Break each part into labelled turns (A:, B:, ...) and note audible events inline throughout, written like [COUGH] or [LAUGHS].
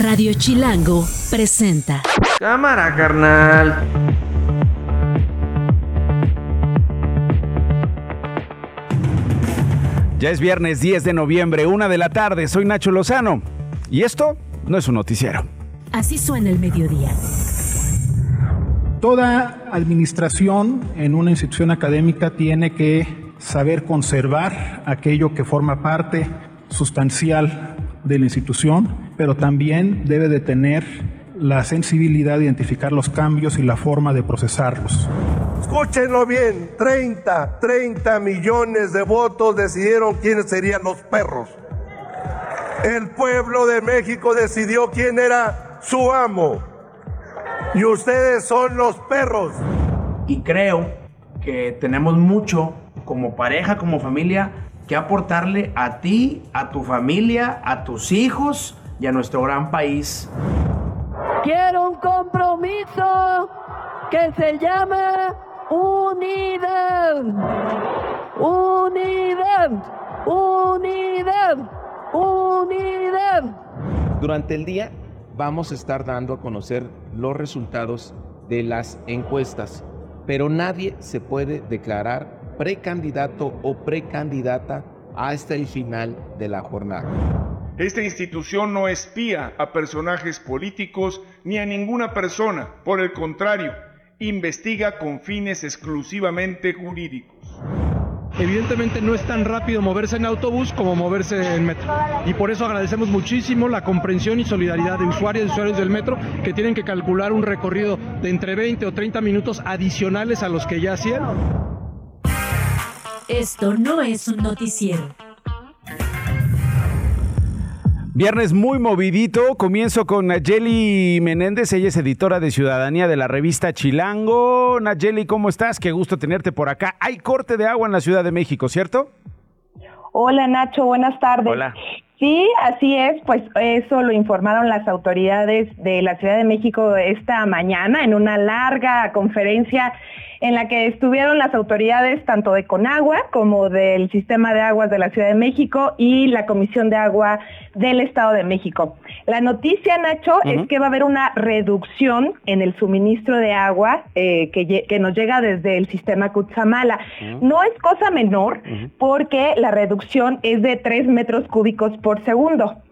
A: Radio Chilango presenta.
B: Cámara, carnal.
C: Ya es viernes 10 de noviembre, una de la tarde. Soy Nacho Lozano. Y esto no es un noticiero.
A: Así suena el mediodía.
D: Toda administración en una institución académica tiene que saber conservar aquello que forma parte sustancial de la institución, pero también debe de tener la sensibilidad de identificar los cambios y la forma de procesarlos.
E: Escúchenlo bien, 30, 30 millones de votos decidieron quiénes serían los perros. El pueblo de México decidió quién era su amo. Y ustedes son los perros.
B: Y creo que tenemos mucho como pareja, como familia, que aportarle a ti, a tu familia, a tus hijos y a nuestro gran país.
F: Quiero un compromiso que se llama unidad. Unidad. Unidad. Unidad.
G: Durante el día vamos a estar dando a conocer los resultados de las encuestas, pero nadie se puede declarar precandidato o precandidata hasta el final de la jornada.
H: Esta institución no espía a personajes políticos ni a ninguna persona, por el contrario, investiga con fines exclusivamente jurídicos.
I: Evidentemente no es tan rápido moverse en autobús como moverse en metro. Y por eso agradecemos muchísimo la comprensión y solidaridad de usuarios y usuarios del metro que tienen que calcular un recorrido de entre 20 o 30 minutos adicionales a los que ya hacían.
A: Esto no es un noticiero.
C: Viernes muy movidito. Comienzo con Nayeli Menéndez. Ella es editora de Ciudadanía de la revista Chilango. Nayeli, ¿cómo estás? Qué gusto tenerte por acá. Hay corte de agua en la Ciudad de México, ¿cierto?
J: Hola Nacho, buenas tardes.
C: Hola.
J: Sí, así es, pues eso lo informaron las autoridades de la Ciudad de México esta mañana en una larga conferencia en la que estuvieron las autoridades tanto de Conagua como del Sistema de Aguas de la Ciudad de México y la Comisión de Agua del Estado de México. La noticia, Nacho, es que va a haber una reducción en el suministro de agua eh, que, nos llega desde el sistema Cutzamala. No es cosa menor porque la reducción es de 3 metros cúbicos por segundo.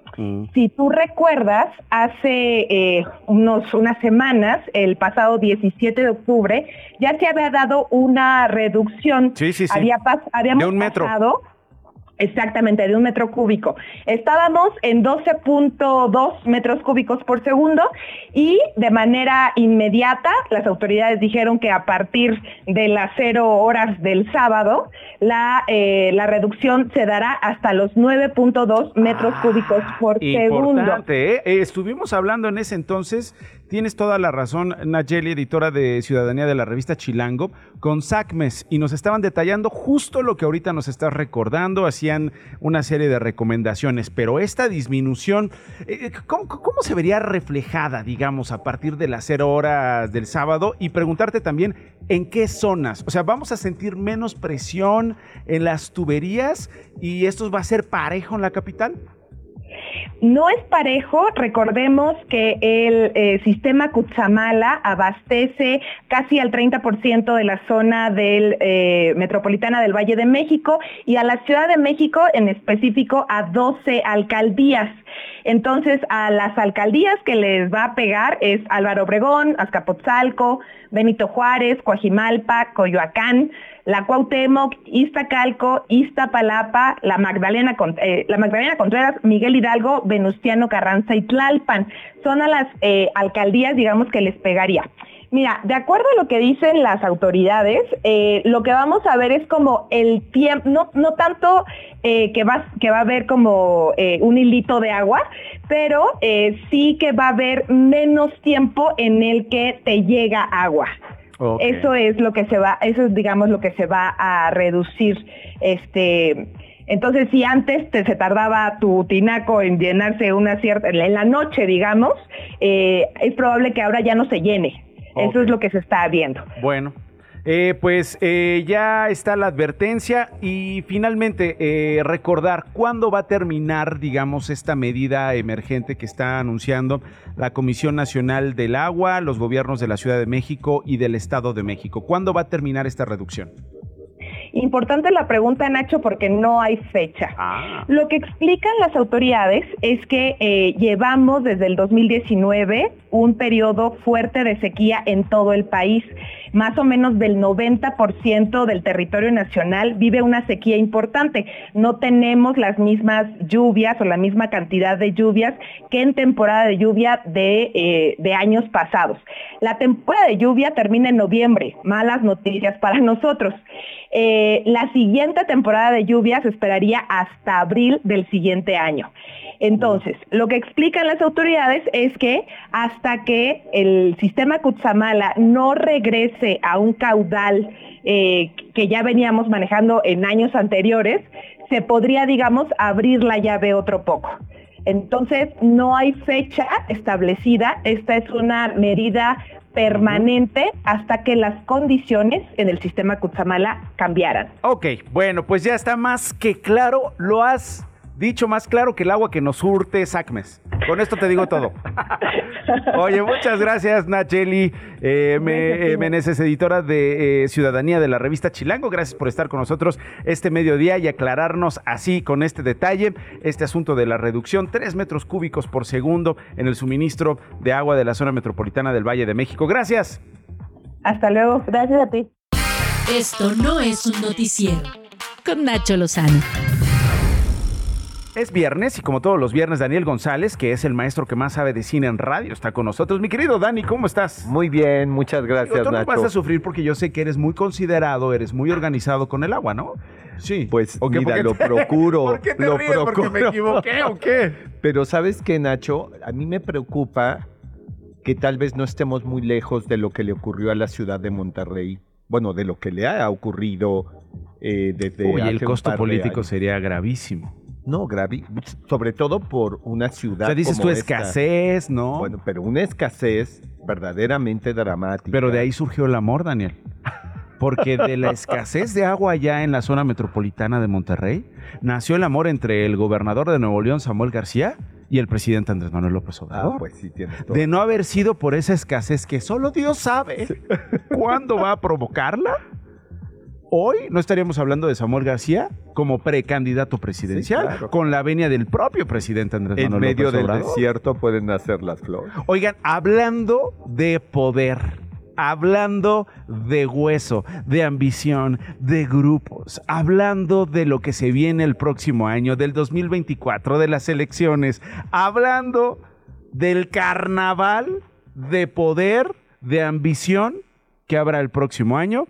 J: Si tú recuerdas, hace eh, unos, unas semanas, el pasado 17 de octubre, ya se había dado una reducción.
C: Sí, sí, sí.
J: Había habíamos
C: de un metro.
J: pasado Exactamente, de un metro cúbico. Estábamos en 12.2 metros cúbicos por segundo y de manera inmediata las autoridades dijeron que a partir de las cero horas del sábado la, eh, la reducción se dará hasta los 9.2 metros
C: Ah,
J: cúbicos por segundo.
C: Importante, ¿eh? Eh, Estuvimos hablando en ese entonces, tienes toda la razón, Nayeli, editora de Ciudadanía de la revista Chilango, con SACMES, y nos estaban detallando justo lo que ahorita nos estás recordando, hacían una serie de recomendaciones, pero esta disminución, eh, ¿cómo, cómo se vería reflejada, digamos, a partir de las cero horas del sábado? Y preguntarte también, ¿en qué zonas? O sea, ¿vamos a sentir menos presión en las tuberías y esto va a ser parejo en la capital?
J: No es parejo, recordemos que el eh, sistema Cutzamala abastece casi al 30% de la zona eh, metropolitana del Valle de México y a la Ciudad de México en específico a 12 alcaldías. Entonces, a las alcaldías que les va a pegar es Álvaro Obregón, Azcapotzalco, Benito Juárez, Coajimalpa, Coyoacán, la Cuauhtémoc, Iztacalco, Iztapalapa, la Magdalena, eh, la Magdalena Contreras, Miguel Hidalgo, Venustiano Carranza y Tlalpan. Son a las eh, alcaldías, digamos, que les pegaría. Mira, de acuerdo a lo que dicen las autoridades, eh, lo que vamos a ver es como el tiempo, no, no tanto que, va, que va a haber como un hilito de agua, pero sí que va a haber menos tiempo en el que te llega agua. Eso es lo que se va, eso es digamos lo que se va a reducir. Este, entonces, si antes te, se tardaba tu tinaco en llenarse una cierta, en la noche, digamos, eh, es probable que ahora ya no se llene. Eso es lo que se está viendo.
C: Bueno, Eh, pues eh, ya está la advertencia y finalmente eh, recordar cuándo va a terminar, digamos, esta medida emergente que está anunciando la Comisión Nacional del Agua, los gobiernos de la Ciudad de México y del Estado de México. ¿Cuándo va a terminar esta reducción?
J: Importante la pregunta, Nacho, porque no hay fecha.
C: Ah.
J: Lo que explican las autoridades es que eh, llevamos desde el 2019 un periodo fuerte de sequía en todo el país. Más o menos del 90% del territorio nacional vive una sequía importante. No tenemos las mismas lluvias o la misma cantidad de lluvias que en temporada de lluvia de, eh, años pasados. La temporada de lluvia termina en noviembre. Malas noticias para [LAUGHS] nosotros. Eh, la siguiente temporada de lluvias esperaría hasta abril del siguiente año. Entonces, lo que explican las autoridades es que hasta que el sistema Kutsamala no regrese a un caudal eh, que ya veníamos manejando en años anteriores, se podría, digamos, abrir la llave otro poco. Entonces, no hay fecha establecida. Esta es una medida permanente hasta que las condiciones en el sistema Kutsamala cambiaran.
C: Ok, bueno, pues ya está más que claro, lo has dicho más claro que el agua que nos surte Sacmes. Con esto te digo todo. Oye, muchas gracias, Nacheli eh, me, eh, Meneses, editora de eh, Ciudadanía de la revista Chilango. Gracias por estar con nosotros este mediodía y aclararnos así con este detalle, este asunto de la reducción, 3 metros cúbicos por segundo en el suministro de agua de la zona metropolitana del Valle de México. Gracias.
J: Hasta luego, gracias a ti.
A: Esto no es un noticiero. Con Nacho Lozano.
C: Es viernes y como todos los viernes, Daniel González, que es el maestro que más sabe de cine en radio, está con nosotros. Mi querido Dani, ¿cómo estás?
K: Muy bien, muchas gracias,
C: Digo, tú no
K: Nacho.
C: vas a sufrir porque yo sé que eres muy considerado, eres muy organizado con el agua, ¿no? Sí.
K: Pues
C: ¿O qué?
K: mira,
C: ¿Por qué
K: lo
C: te-
K: procuro.
C: ¿Por qué te
K: lo
C: ríes? ¿Porque me
K: procuro.
C: equivoqué o qué?
K: Pero ¿sabes qué, Nacho? A mí me preocupa que tal vez no estemos muy lejos de lo que le ocurrió a la ciudad de Monterrey. Bueno, de lo que le ha ocurrido eh, desde
C: Oye,
K: hace
C: el
K: un
C: costo
K: par de
C: político
K: años.
C: sería gravísimo.
K: No, gravi sobre todo por una
C: O
K: ciudad
C: sea, dices
K: como esta.
C: escasez, ¿no?
K: Bueno, pero una escasez verdaderamente dramática.
C: Pero de ahí surgió el amor, Daniel. Porque de la escasez de agua allá en la zona metropolitana de Monterrey, nació el amor entre el gobernador de Nuevo León, Samuel García, y el presidente Andrés Manuel López Obrador.
K: Ah, pues sí tienes todo.
C: de no haber sido por esa escasez que solo Dios sabe cuándo va a provocarla, hoy no estaríamos hablando de Samuel García como precandidato presidencial,
K: Sí, claro.
C: con la venia del propio presidente Andrés
K: En
C: Manuel
K: medio
C: López
K: del
C: Obrador.
K: desierto pueden nacer las flores.
C: Oigan, hablando de poder, hablando de hueso, de ambición, de grupos, hablando de lo que se viene el próximo año, del 2024, de las elecciones, hablando del carnaval de poder, de ambición que habrá el próximo año,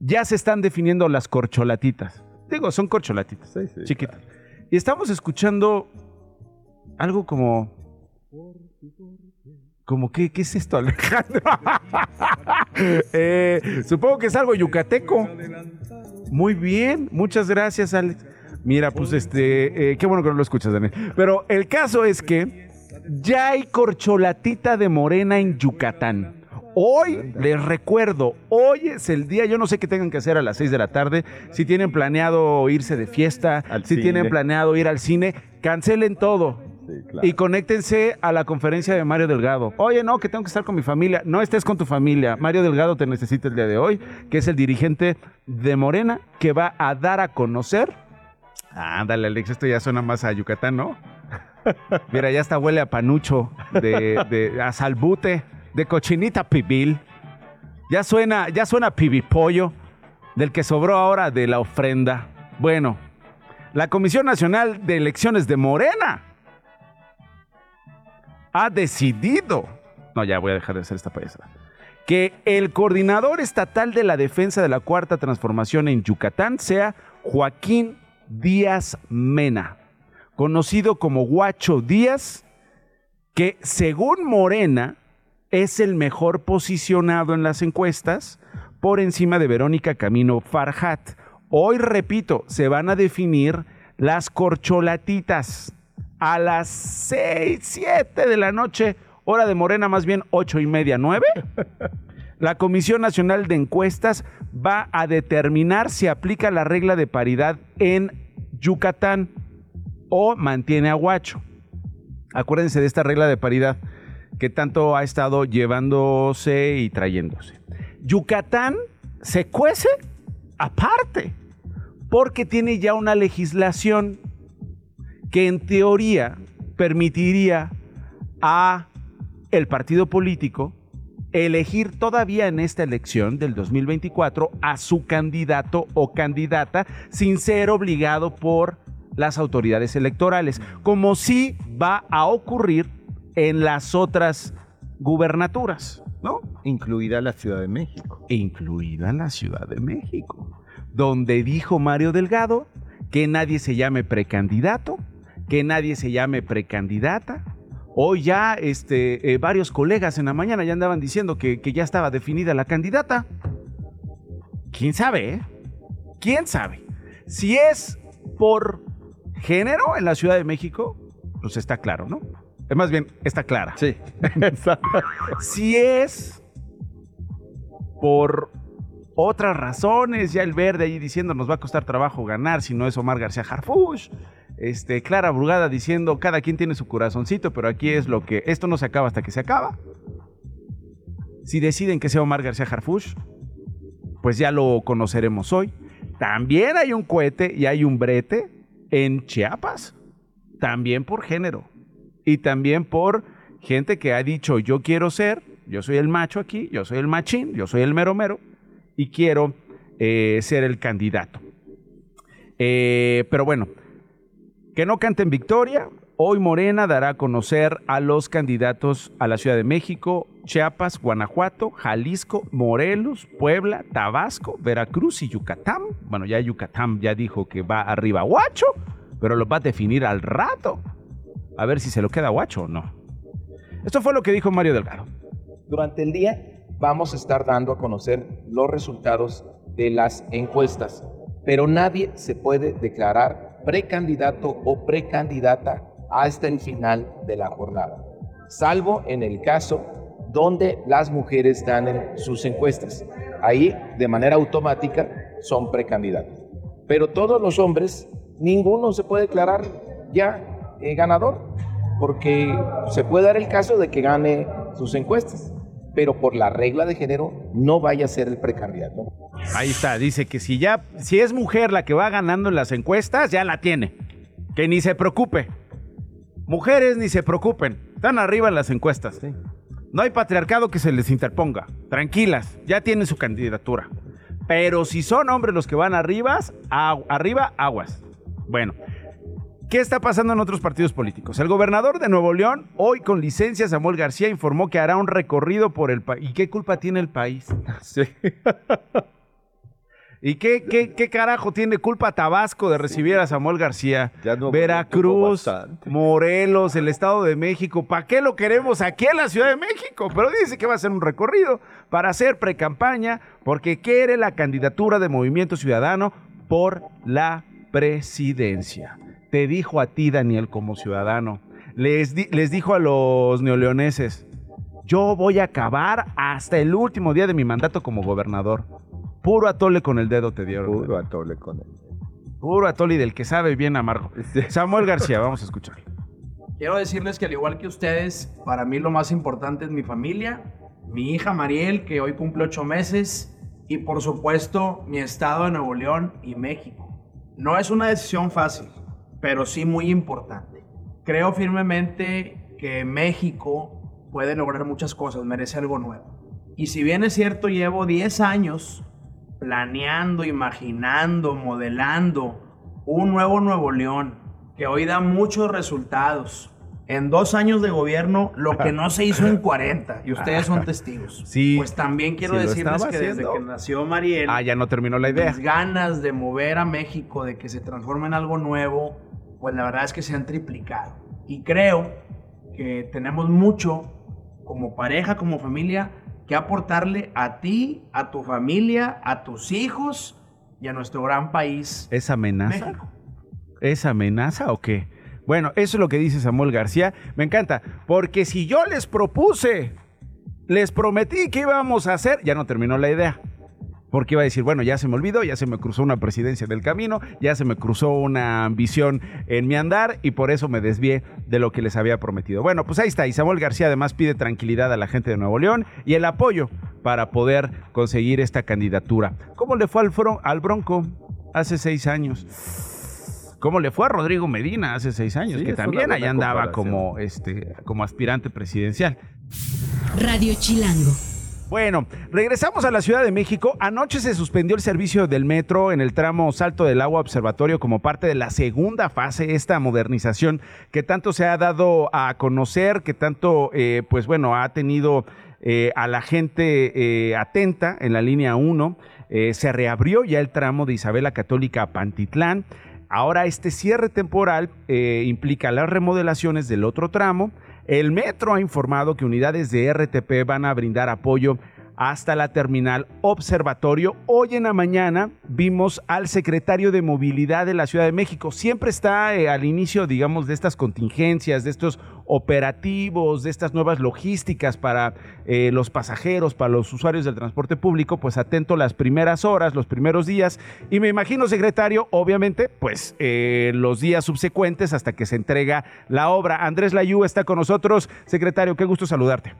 C: ya se están definiendo las corcholatitas. Digo, son corcholatitas,
K: Sí, sí,
C: chiquitas. Y estamos escuchando algo como como que, ¿qué es esto, Alejandro? [LAUGHS] Eh, supongo que es algo yucateco. Muy bien, muchas gracias, Alex. Mira, pues este, eh, qué bueno que no lo escuchas, Daniel. Pero el caso es que ya hay corcholatita de morena en Yucatán. Hoy, les recuerdo, hoy es el día, yo no sé qué tengan que hacer a las 6 de la tarde, si tienen planeado irse de fiesta,
K: Al
C: si
K: cine.
C: tienen planeado ir al cine, cancelen todo.
K: Sí, claro.
C: Y conéctense a la conferencia de Mario Delgado. Oye, no, que tengo que estar con mi familia. No estés con tu familia. Mario Delgado te necesita el día de hoy, que es el dirigente de Morena, que va a dar a conocer. Ándale, Alex, esto ya suena más a Yucatán, ¿no? [LAUGHS] Mira, ya hasta huele a panucho, de, de- a salbute, de cochinita pibil. Ya suena, ya suena pibipollo, del que sobró ahora de la ofrenda. Bueno, la Comisión Nacional de Elecciones de Morena ha decidido, no ya voy a dejar de hacer esta payasada, que el coordinador estatal de la defensa de la cuarta transformación en Yucatán sea Joaquín Díaz Mena, conocido como Guacho Díaz, que según Morena es el mejor posicionado en las encuestas por encima de Verónica Camino Farhat. Hoy, repito, se van a definir las corcholatitas a las 6, 7 de la noche, hora de Morena, más bien 8 y media, 9. [LAUGHS] La Comisión Nacional de Encuestas va a determinar si aplica la regla de paridad en Yucatán o mantiene a Huacho. Acuérdense de esta regla de paridad que tanto ha estado llevándose y trayéndose. Yucatán se cuece aparte, porque tiene ya una legislación que en teoría permitiría a el partido político elegir todavía en esta elección del 2024 a su candidato o candidata sin ser obligado por las autoridades electorales, como si va a ocurrir en las otras gubernaturas, ¿no?
K: Incluida la Ciudad de México.
C: Incluida la Ciudad de México, donde dijo Mario Delgado que nadie se llame precandidato, que nadie se llame precandidata. Hoy ya este, eh, varios colegas en la mañana ya andaban diciendo que, que ya estaba definida la candidata. ¿Quién sabe? Eh? ¿Quién sabe? Si es por género en la Ciudad de México, pues está claro, ¿no? Es más bien, está clara.
K: Sí. [LAUGHS]
C: si es por otras razones, ya el verde ahí diciendo nos va a costar trabajo ganar si no es Omar García Harfush. Este, Clara Brugada diciendo cada quien tiene su corazoncito, pero aquí es lo que esto no se acaba hasta que se acaba. Si deciden que sea Omar García Harfush, pues ya lo conoceremos hoy. También hay un cohete y hay un brete en Chiapas, también por género y también por gente que ha dicho yo quiero ser, yo soy el macho aquí, yo soy el machín, yo soy el mero mero y quiero eh, ser el candidato. Eh, pero bueno, que no canten victoria. Hoy Morena dará a conocer a los candidatos a la Ciudad de México, Chiapas, Guanajuato, Jalisco, Morelos, Puebla, Tabasco, Veracruz y Yucatán. Bueno, ya Yucatán ya dijo que va arriba Huacho, pero lo va a definir al rato a ver si se lo queda guacho o no. Esto fue lo que dijo Mario Delgado.
G: Durante el día vamos a estar dando a conocer los resultados de las encuestas, pero nadie se puede declarar precandidato o precandidata hasta el final de la jornada, salvo en el caso donde las mujeres ganen sus encuestas. Ahí, de manera automática, son precandidatos. Pero todos los hombres, ninguno se puede declarar ya eh, ganador, porque se puede dar el caso de que gane sus encuestas, pero por la regla de género no vaya a ser el precandidato.
C: Ahí está, dice que si ya, si es mujer la que va ganando en las encuestas, ya la tiene. Que ni se preocupe. Mujeres ni se preocupen, están arriba en las encuestas. No hay patriarcado que se les interponga. Tranquilas, ya tienen su candidatura. Pero si son hombres los que van arriba, arriba, aguas. Bueno, ¿Qué está pasando en otros partidos políticos? El gobernador de Nuevo León, hoy con licencia, Samuel García, informó que hará un recorrido por el país. ¿Y qué culpa tiene el país? [LAUGHS] Sí. [LAUGHS] ¿Y qué, qué, carajo tiene culpa Tabasco de recibir a Samuel García? Veracruz, Morelos, el Estado de México. ¿Para qué lo queremos aquí en la Ciudad de México? Pero dice que va a ser un recorrido para hacer precampaña porque quiere la candidatura de Movimiento Ciudadano por la presidencia te dijo a ti, Daniel, como ciudadano, les, les dijo a los neoleoneses, yo voy a acabar hasta el último día de mi mandato como gobernador. Puro atole con el dedo te dio.
K: Puro atole con el dedo.
C: Puro atole del que sabe bien amargo. [LAUGHS] Samuel García, vamos a escuchar.
B: Quiero decirles que al igual que ustedes, para mí lo más importante es mi familia, mi hija Mariel, que hoy cumple ocho meses, y por supuesto mi estado de Nuevo León y México. No es una decisión fácil pero sí muy importante. Creo firmemente que México puede lograr muchas cosas, merece algo nuevo. Y si bien es cierto, llevo 10 años planeando, imaginando, modelando un nuevo Nuevo León que hoy da muchos resultados. En dos años de gobierno, lo que no se hizo en [LAUGHS] 40, y ustedes son testigos.
C: Sí.
B: Pues también quiero decirles que desde que nació Mariel.
C: Ah, ya no terminó la idea.
B: Ganas de mover a México, de que se transforme en algo nuevo, pues la verdad es que se han triplicado. Y creo que tenemos mucho como pareja, como familia, que aportarle a ti, a tu familia, a tus hijos y a nuestro gran país.
C: ¿Es amenaza? ¿Es amenaza o qué? Bueno, eso es lo que dice Samuel García. Me encanta, porque si yo les propuse les prometí que íbamos a hacer, ya no terminó la idea. Porque iba a decir, bueno, ya se me olvidó, ya se me cruzó una presidencia del camino, ya se me cruzó una ambición en mi andar y por eso me desvié de lo que les había prometido. Bueno, pues ahí está. Y Samuel García además pide tranquilidad a la gente de Nuevo León y el apoyo para poder conseguir esta candidatura. ¿Cómo le fue al, al Bronco hace seis años? ¿Cómo le fue a Rodrigo Medina hace seis años? que también allá andaba como, este, como aspirante presidencial.
A: Radio Chilango.
C: Bueno, regresamos a la Ciudad de México. Anoche se suspendió el servicio del metro en el tramo Salto del Agua Observatorio como parte de la segunda fase, esta modernización que tanto se ha dado a conocer, que tanto, eh, pues bueno, ha tenido eh, a la gente eh, atenta en la línea 1. se reabrió ya el tramo de Isabela Católica a Pantitlán. Ahora este cierre temporal implica las remodelaciones del otro tramo el metro ha informado que unidades de RTP van a brindar apoyo hasta la terminal observatorio. Hoy en la mañana vimos al secretario de Movilidad de la Ciudad de México. Siempre está eh, al inicio, digamos, de estas contingencias, de estos operativos, de estas nuevas logísticas para eh, los pasajeros, para los usuarios del transporte público, pues atento las primeras horas, los primeros días. Y me imagino, secretario, obviamente, pues eh, los días subsecuentes hasta que se entrega la obra. Andrés Layú está con nosotros. Secretario, qué gusto saludarte.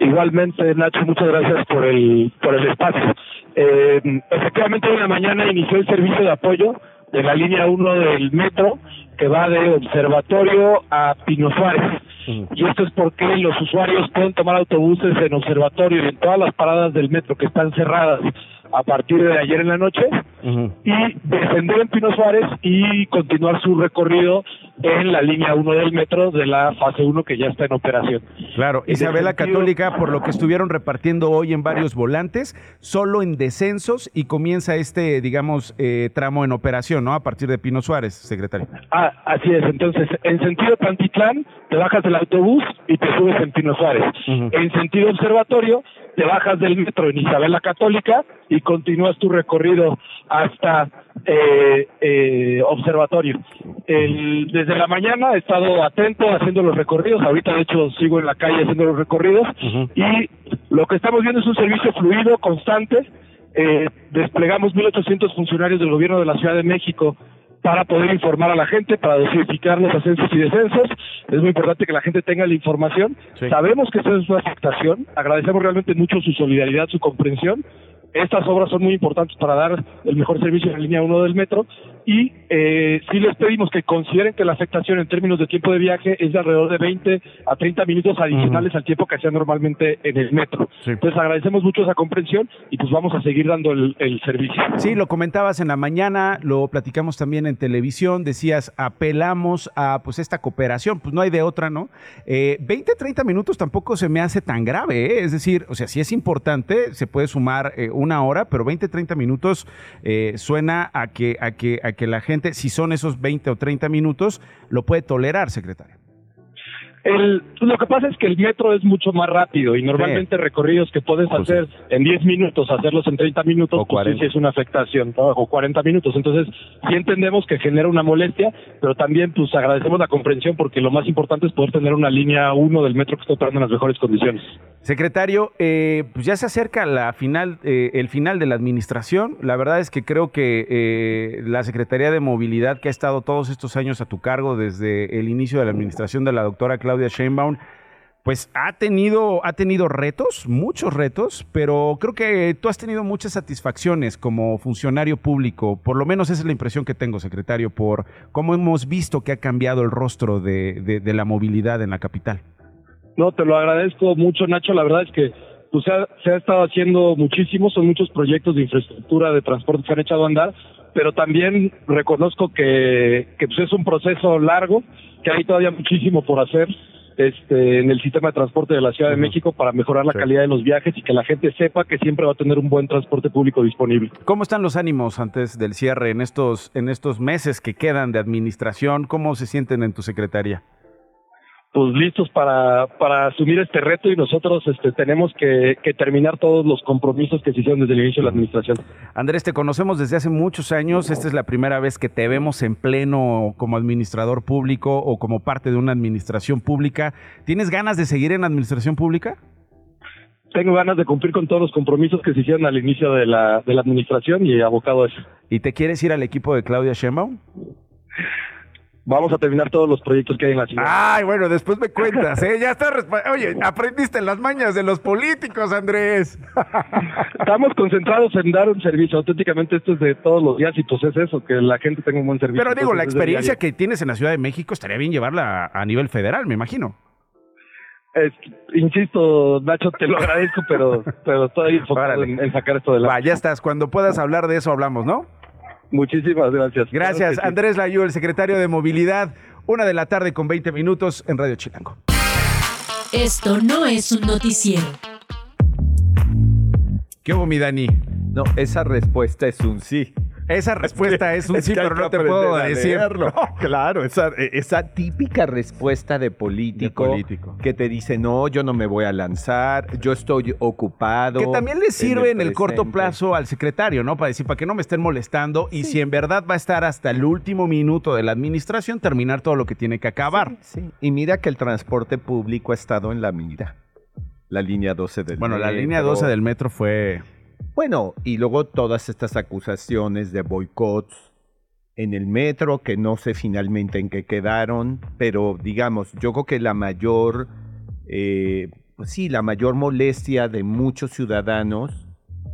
L: Igualmente, Nacho, muchas gracias por el, por el espacio. Eh, efectivamente, hoy en la mañana inició el servicio de apoyo de la línea 1 del metro que va de Observatorio a Pino Suárez. Y esto es porque los usuarios pueden tomar autobuses en Observatorio y en todas las paradas del metro que están cerradas a partir de ayer en la noche y descender en Pino Suárez y continuar su recorrido en la línea 1 del metro de la fase 1 que ya está en operación.
C: Claro, Isabela Católica, por lo que estuvieron repartiendo hoy en varios volantes, solo en descensos y comienza este, digamos, eh, tramo en operación, ¿no? A partir de Pino Suárez, secretario.
L: Ah, así es. Entonces, en sentido Pantitlán, te bajas del autobús y te subes en Pino Suárez. En sentido observatorio, te bajas del metro en Isabela Católica y continúas tu recorrido hasta eh, eh, observatorio. Desde la mañana he estado atento haciendo los recorridos, ahorita de hecho sigo en la calle haciendo los recorridos. Y lo que estamos viendo es un servicio fluido, constante. Eh, desplegamos 1.800 funcionarios del gobierno de la Ciudad de México para poder informar a la gente, para dosificar los ascensos y descensos. Es muy importante que la gente tenga la información. Sabemos que esto es una afectación, agradecemos realmente mucho su solidaridad, su comprensión, estas obras son muy importantes para dar el mejor servicio en la línea 1 del metro y eh, sí les pedimos que consideren que la afectación en términos de tiempo de viaje es de alrededor de 20 a 30 minutos adicionales al tiempo que hacía normalmente en el metro. Entonces agradecemos mucho esa comprensión y pues vamos a seguir dando el, servicio.
C: Sí, lo comentabas en la mañana, lo platicamos también en televisión, decías apelamos a pues esta cooperación, pues no hay de otra, ¿no? Eh, 20, 30 minutos tampoco se me hace tan grave, ¿eh? es decir, o sea, si es importante, se puede sumar eh, una hora, pero 20, 30 minutos eh, suena a que, a, que, a que la gente, si son esos 20 o 30 minutos, lo puede tolerar, secretario.
L: El, lo que pasa es que el metro es mucho más rápido y normalmente recorridos que puedes pues hacer en 10 minutos, hacerlos en 30 minutos, o pues sí, es una afectación, o 40 minutos. Entonces, sí entendemos que genera una molestia, pero también pues agradecemos la comprensión porque lo más importante es poder tener una línea 1 del metro que esté operando en las mejores condiciones.
C: Secretario, eh, pues ya se acerca la final, eh, el final de la administración. La verdad es que creo que eh, la Secretaría de Movilidad, que ha estado todos estos años a tu cargo desde el inicio de la administración de la doctora Claudia Claudia Sheinbaum, pues ha tenido, ha tenido retos, muchos retos, pero creo que tú has tenido muchas satisfacciones como funcionario público. Por lo menos esa es la impresión que tengo, secretario, por cómo hemos visto que ha cambiado el rostro de, la movilidad en la capital.
L: No, te lo agradezco mucho, Nacho. La verdad es que pues, se, ha, estado haciendo muchísimo, son muchos proyectos de infraestructura, de transporte que se han echado a andar, pero también reconozco que, que pues, es un proceso largo, que hay todavía muchísimo por hacer este, en el sistema de transporte de la Ciudad de México para mejorar la calidad de los viajes y que la gente sepa que siempre va a tener un buen transporte público disponible.
C: ¿Cómo están los ánimos antes del cierre en estos, en estos meses que quedan de administración? ¿Cómo se sienten en tu secretaría?
L: Pues listos para, para asumir este reto y nosotros este, tenemos que, terminar todos los compromisos que se hicieron desde el inicio de la administración.
C: Andrés, te conocemos desde hace muchos años. Esta es la primera vez que te vemos en pleno como administrador público o como parte de una administración pública. ¿Tienes ganas de seguir en la administración pública?
L: tengo ganas de cumplir con todos los compromisos que se hicieron al inicio de la, de la administración y abocado a eso.
C: ¿Y te quieres ir al equipo de Claudia Sheinbaum?
L: Vamos a terminar todos los proyectos que hay en la ciudad.
C: Ay, bueno, después me cuentas, ¿eh? Ya está. Oye, aprendiste las mañas de los políticos, Andrés. [LAUGHS] [LAUGHS]
L: Estamos concentrados en dar un servicio. Auténticamente esto es de todos los días y pues es eso, que la gente tenga un buen servicio.
C: Pero digo, la
L: Entonces,
C: experiencia que tienes en la Ciudad de México estaría bien llevarla a, a nivel federal, me imagino.
L: Es- insisto, Nacho, te lo agradezco, pero, pero estoy [LAUGHS] enfocado en, en sacar esto de la...
C: Va, ya estás. Cuando puedas hablar de eso hablamos, ¿no?
L: Muchísimas gracias.
C: Gracias,
L: Claro que sí.
C: Andrés Layú, el secretario de Movilidad. Una de la tarde con 20 minutos en Radio Chilango.
A: Esto no es un noticiero.
C: ¿Qué hubo, mi Dani?
K: No, esa respuesta es un sí.
C: Esa respuesta es un sí, pero no te puedo decir.
K: leerlo. [LAUGHS] Claro, esa, esa típica respuesta de político,
C: De político.
K: que te dice, no, yo no me voy a lanzar, yo estoy ocupado.
C: Que también le sirve en el, corto
K: presente".
C: plazo al secretario, ¿no? Para decir, para que no me estén molestando y si en verdad va a estar hasta el último minuto de la administración, terminar todo lo que tiene que acabar.
K: Sí, y mira que el transporte público ha estado en la mira. La línea 12 del
C: Bueno, la línea
K: metro.
C: 12 del metro fue...
K: Bueno, y luego todas estas acusaciones de boicots en el metro, que no sé finalmente en qué quedaron, pero digamos, yo creo que la mayor, eh, pues sí, la mayor molestia de muchos ciudadanos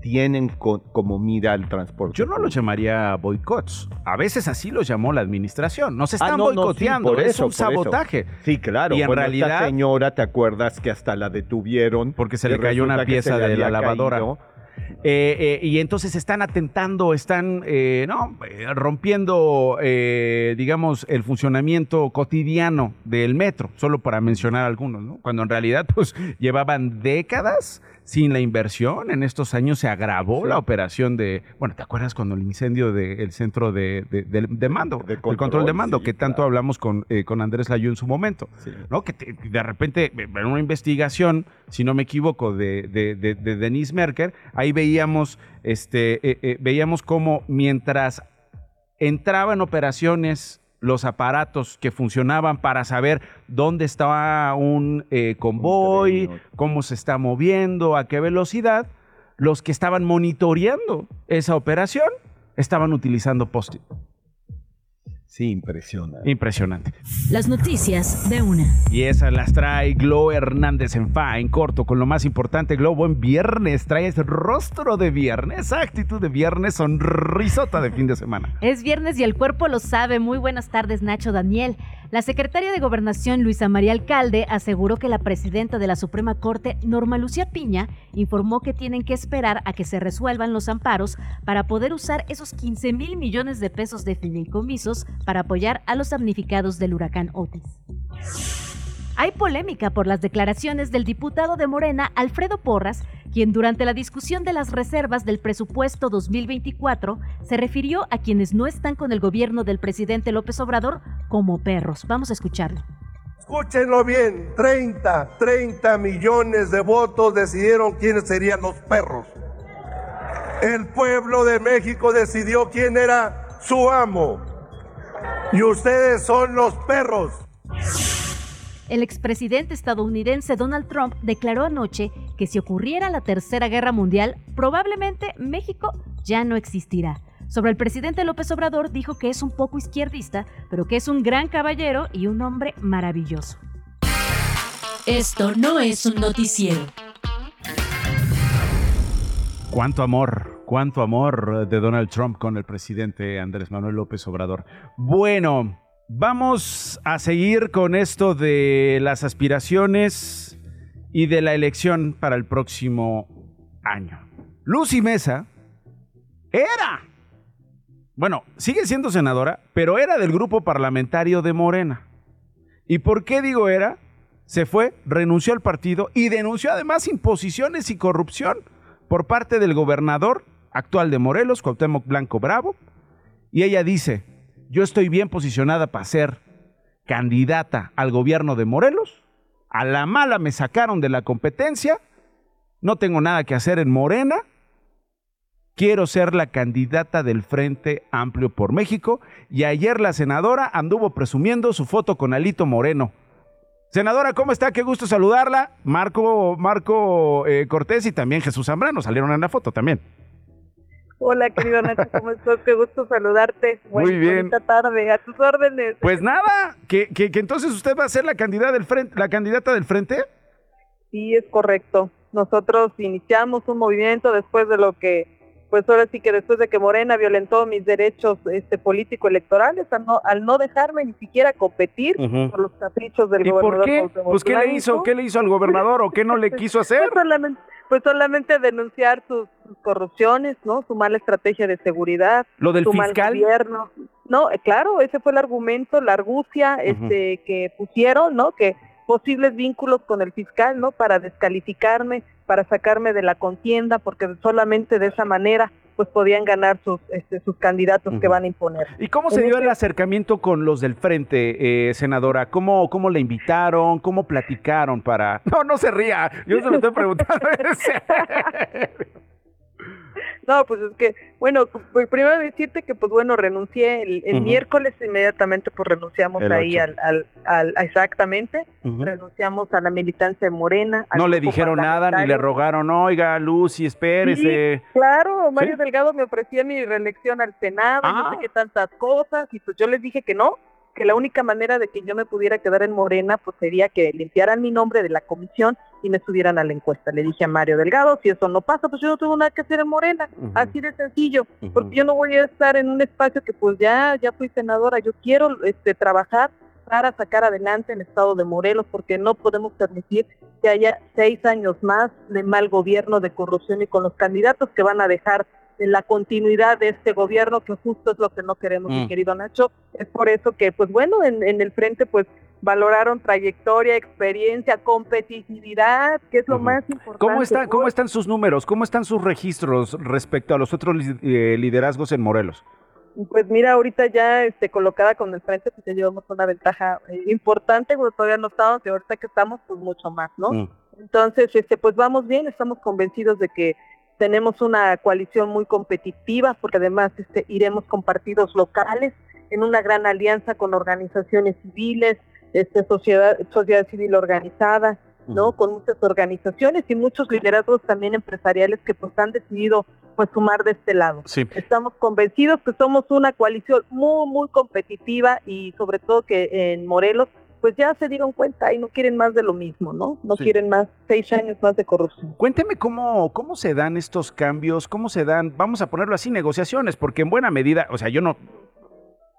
K: tienen co- como mira al transporte.
C: Yo no los llamaría boicots. A veces así los llamó la administración. No se
K: Ah,
C: están
K: no, sí,
C: boicoteando,
K: por
C: es
K: eso,
C: un
K: eso.
C: sabotaje.
K: Sí, claro.
C: Y en
K: Bueno,
C: realidad-
K: esta señora, ¿te acuerdas que hasta la detuvieron?
C: Porque se le cayó una pieza de la lavadora. Eh, eh, y entonces están atentando, están, eh, no, rompiendo, digamos, el funcionamiento cotidiano del metro, solo para mencionar algunos, ¿no? Cuando en realidad, pues, llevaban décadas sin la inversión. En estos años se agravó la operación de, bueno, ¿te acuerdas cuando el incendio del centro de, de- de- de mando, el control de mando,
K: sí,
C: que tanto hablamos con, eh, con Andrés Layú en su momento?
K: Sí.
C: ¿no? Que te- de repente, en una investigación, si no me equivoco, de, de, de- de Denise Merker, ahí veíamos, este, eh, eh, veíamos cómo mientras entraban operaciones los aparatos que funcionaban para saber dónde estaba un eh, convoy, cómo se está moviendo, a qué velocidad, los que estaban monitoreando esa operación estaban utilizando post-it.
K: Sí, impresionante.
C: Impresionante.
A: Las noticias de una.
C: Y esas las trae Glo Hernández en fa, en corto, con lo más importante, Glo, buen viernes, traes rostro de viernes, actitud de viernes, sonrisota de fin de semana.
M: Es viernes y el cuerpo lo sabe. Muy buenas tardes, Nacho Daniel. La secretaria de Gobernación, Luisa María Alcalde, aseguró que la presidenta de la Suprema Corte, Norma Lucía Piña, informó que tienen que esperar a que se resuelvan los amparos para poder usar esos 15 mil millones de pesos de fideicomisos para apoyar a los damnificados del huracán Otis. Hay polémica por las declaraciones del diputado de Morena, Alfredo Porras, quien durante la discusión de las reservas del presupuesto 2024 se refirió a quienes no están con el gobierno del presidente López Obrador como perros. Vamos a escucharlo.
E: Escúchenlo bien, 30, 30 millones de votos decidieron quiénes serían los perros. El pueblo de México decidió quién era su amo. Y ustedes son los perros.
M: El expresidente estadounidense Donald Trump declaró anoche que si ocurriera la Tercera Guerra Mundial, probablemente México ya no existirá. Sobre el presidente López Obrador dijo que es un poco izquierdista, pero que es un gran caballero y un hombre maravilloso.
A: Esto no es un noticiero.
C: Cuánto amor, cuánto amor de Donald Trump con el presidente Andrés Manuel López Obrador. Bueno, vamos a seguir con esto de las aspiraciones y de la elección para el próximo año. Lucy Mesa era, bueno, sigue siendo senadora, pero era del grupo parlamentario de Morena. ¿Y por qué digo era? Se fue, renunció al partido y denunció además imposiciones y corrupción por parte del gobernador actual de Morelos, Cuauhtémoc Blanco Bravo, y ella dice, yo estoy bien posicionada para ser candidata al gobierno de Morelos, a la mala me sacaron de la competencia, no tengo nada que hacer en Morena, quiero ser la candidata del Frente Amplio por México, y ayer la senadora anduvo presumiendo su foto con Alito Moreno. Senadora, ¿cómo está? Qué gusto saludarla. Marco, Marco eh, Cortés y también Jesús Zambrano salieron en la foto también.
N: Hola, querido Nacho, ¿cómo estás? Qué gusto saludarte.
C: Muy bien.
N: Buena tarde, a tus órdenes.
C: Pues nada, que, que, que entonces usted va a ser la candidata del frente, la candidata del frente.
N: Sí, es correcto. Nosotros iniciamos un movimiento después de lo que pues ahora sí que después de que Morena violentó mis derechos este político electorales al no, al no dejarme ni siquiera competir por los caprichos del
C: ¿Y
N: gobernador.
C: por qué? Pues qué le hizo, qué le hizo al gobernador o qué no le [LAUGHS] quiso hacer.
N: Pues solamente, pues solamente denunciar sus, sus, corrupciones, ¿no? Su mala estrategia de seguridad,
C: lo del
N: su
C: fiscal.
N: mal gobierno. No, eh, claro, ese fue el argumento, la argucia, uh -huh. este que pusieron, ¿no? Que posibles vínculos con el fiscal, ¿no? Para descalificarme, para sacarme de la contienda, porque solamente de esa manera pues podían ganar sus, este, sus candidatos uh -huh. que van a imponer.
C: ¿Y cómo se
N: en
C: dio
N: este...
C: el acercamiento con los del frente, eh, senadora? ¿Cómo, ¿Cómo le invitaron? ¿Cómo platicaron para...? No, no se ría, yo se lo estoy preguntando. [LAUGHS] [LAUGHS] [LAUGHS]
N: No, pues es que, bueno, primero decirte que, pues bueno, renuncié el, el uh -huh. miércoles, inmediatamente pues renunciamos
C: El
N: ahí al, al, al, exactamente,
C: Uh -huh.
N: renunciamos a la militancia de Morena.
C: No le dijeron nada, ni le rogaron, oiga, Lucy, espérese.
N: Sí, claro, Mario
C: ¿Sí?
N: Delgado me ofrecía mi reelección al Senado, y no
C: Ah.
N: sé qué tantas cosas, y pues yo les dije que no, que la única manera de que yo me pudiera quedar en Morena, pues sería que limpiaran mi nombre de la comisión y me subieran a la encuesta. Le dije a Mario Delgado, si eso no pasa, pues yo no tengo nada que hacer en Morena, así de sencillo, porque yo no voy a estar en un espacio que pues ya, ya fui senadora, yo quiero este, trabajar para sacar adelante el estado de Morelos, porque no podemos permitir que haya seis años más de mal gobierno, de corrupción y con los candidatos que van a dejar de la continuidad de este gobierno, que justo es lo que no queremos, mi
C: Mm.
N: querido Nacho. Es por eso que, pues bueno, en, en el frente, pues valoraron trayectoria, experiencia, competitividad, que es lo más importante.
C: ¿Cómo, está, ¿Cómo están sus números? ¿Cómo están sus registros respecto a los otros eh, liderazgos en Morelos?
N: Pues mira, ahorita ya este, colocada con el frente, pues ya llevamos una ventaja eh, importante, pero todavía no estamos, y ahorita que estamos, pues mucho más, ¿no?
C: Mm.
N: Entonces, este, pues vamos bien, estamos convencidos de que tenemos una coalición muy competitiva, porque además este, iremos con partidos locales en una gran alianza con organizaciones civiles, este, sociedad, sociedad civil organizada, ¿no? Con muchas organizaciones y muchos liderazgos también empresariales que pues han decidido pues sumar de este lado.
C: Sí.
N: Estamos convencidos que somos una coalición muy, muy competitiva y sobre todo que en Morelos pues ya se dieron cuenta y no quieren más de lo mismo, ¿no? No
C: Sí.
N: quieren más, seis años más de corrupción.
C: Cuénteme cómo, cómo se dan estos cambios, cómo se dan, vamos a ponerlo así, negociaciones, porque en buena medida, o sea, yo no,